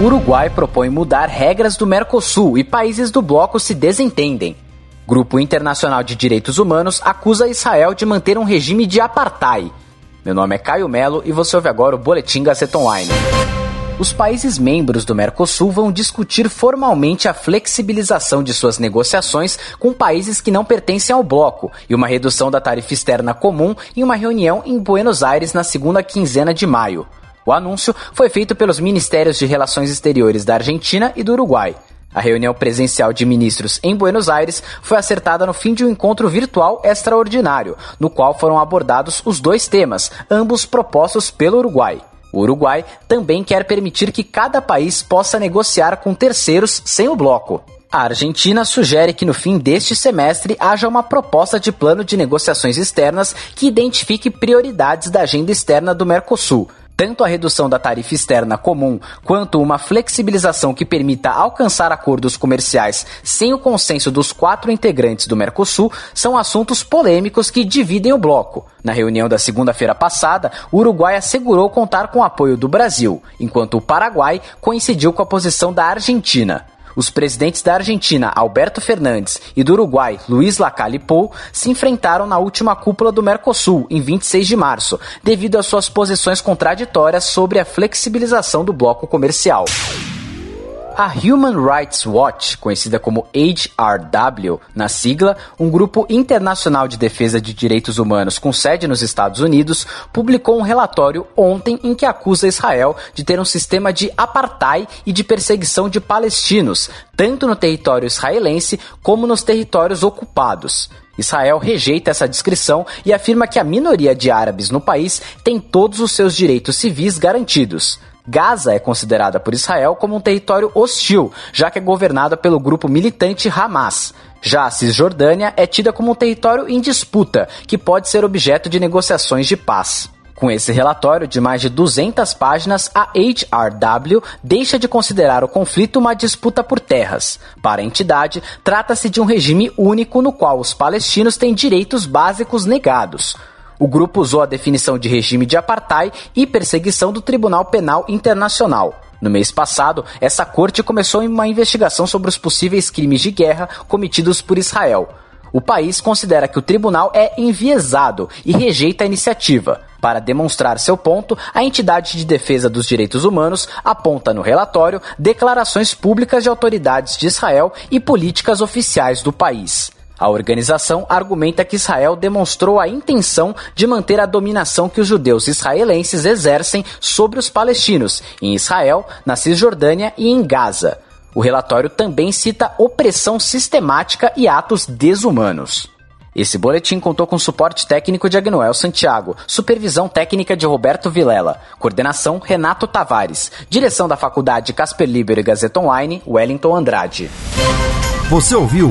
Uruguai propõe mudar regras do Mercosul e países do bloco se desentendem. Grupo Internacional de Direitos Humanos acusa Israel de manter um regime de apartheid. Meu nome é Caio Melo e você ouve agora o Boletim Gazeta Online os países membros do Mercosul vão discutir formalmente a flexibilização de suas negociações com países que não pertencem ao bloco e uma redução da tarifa externa comum em uma reunião em Buenos Aires na segunda quinzena de maio. O anúncio foi feito pelos Ministérios de Relações Exteriores da Argentina e do Uruguai. A reunião presencial de ministros em Buenos Aires foi acertada no fim de um encontro virtual extraordinário, no qual foram abordados os dois temas, ambos propostos pelo Uruguai. O Uruguai também quer permitir que cada país possa negociar com terceiros sem o bloco. A Argentina sugere que no fim deste semestre haja uma proposta de plano de negociações externas que identifique prioridades da agenda externa do Mercosul, tanto a redução da tarifa externa comum quanto uma flexibilização que permita alcançar acordos comerciais sem o consenso dos quatro integrantes do Mercosul são assuntos polêmicos que dividem o bloco. Na reunião da segunda-feira passada, o Uruguai assegurou contar com o apoio do Brasil, enquanto o Paraguai coincidiu com a posição da Argentina. Os presidentes da Argentina, Alberto Fernandes, e do Uruguai, Luiz Lacalle Pou, se enfrentaram na última cúpula do Mercosul, em 26 de março, devido às suas posições contraditórias sobre a flexibilização do bloco comercial. A Human Rights Watch, conhecida como HRW na sigla, um grupo internacional de defesa de direitos humanos com sede nos Estados Unidos, publicou um relatório ontem em que acusa Israel de ter um sistema de apartheid e de perseguição de palestinos, tanto no território israelense como nos territórios ocupados. Israel rejeita essa descrição e afirma que a minoria de árabes no país tem todos os seus direitos civis garantidos. Gaza é considerada por Israel como um território hostil, já que é governada pelo grupo militante Hamas. Já a Cisjordânia é tida como um território em disputa, que pode ser objeto de negociações de paz. Com esse relatório de mais de 200 páginas, a HRW deixa de considerar o conflito uma disputa por terras. Para a entidade, trata-se de um regime único no qual os palestinos têm direitos básicos negados. O grupo usou a definição de regime de apartheid e perseguição do Tribunal Penal Internacional. No mês passado, essa corte começou uma investigação sobre os possíveis crimes de guerra cometidos por Israel. O país considera que o tribunal é enviesado e rejeita a iniciativa. Para demonstrar seu ponto, a entidade de defesa dos direitos humanos aponta no relatório declarações públicas de autoridades de Israel e políticas oficiais do país. A organização argumenta que Israel demonstrou a intenção de manter a dominação que os judeus israelenses exercem sobre os palestinos, em Israel, na Cisjordânia e em Gaza. O relatório também cita opressão sistemática e atos desumanos. Esse boletim contou com suporte técnico de Agnoel Santiago, supervisão técnica de Roberto Vilela, coordenação Renato Tavares, direção da Faculdade Casper Libero e Gazeta Online, Wellington Andrade. Você ouviu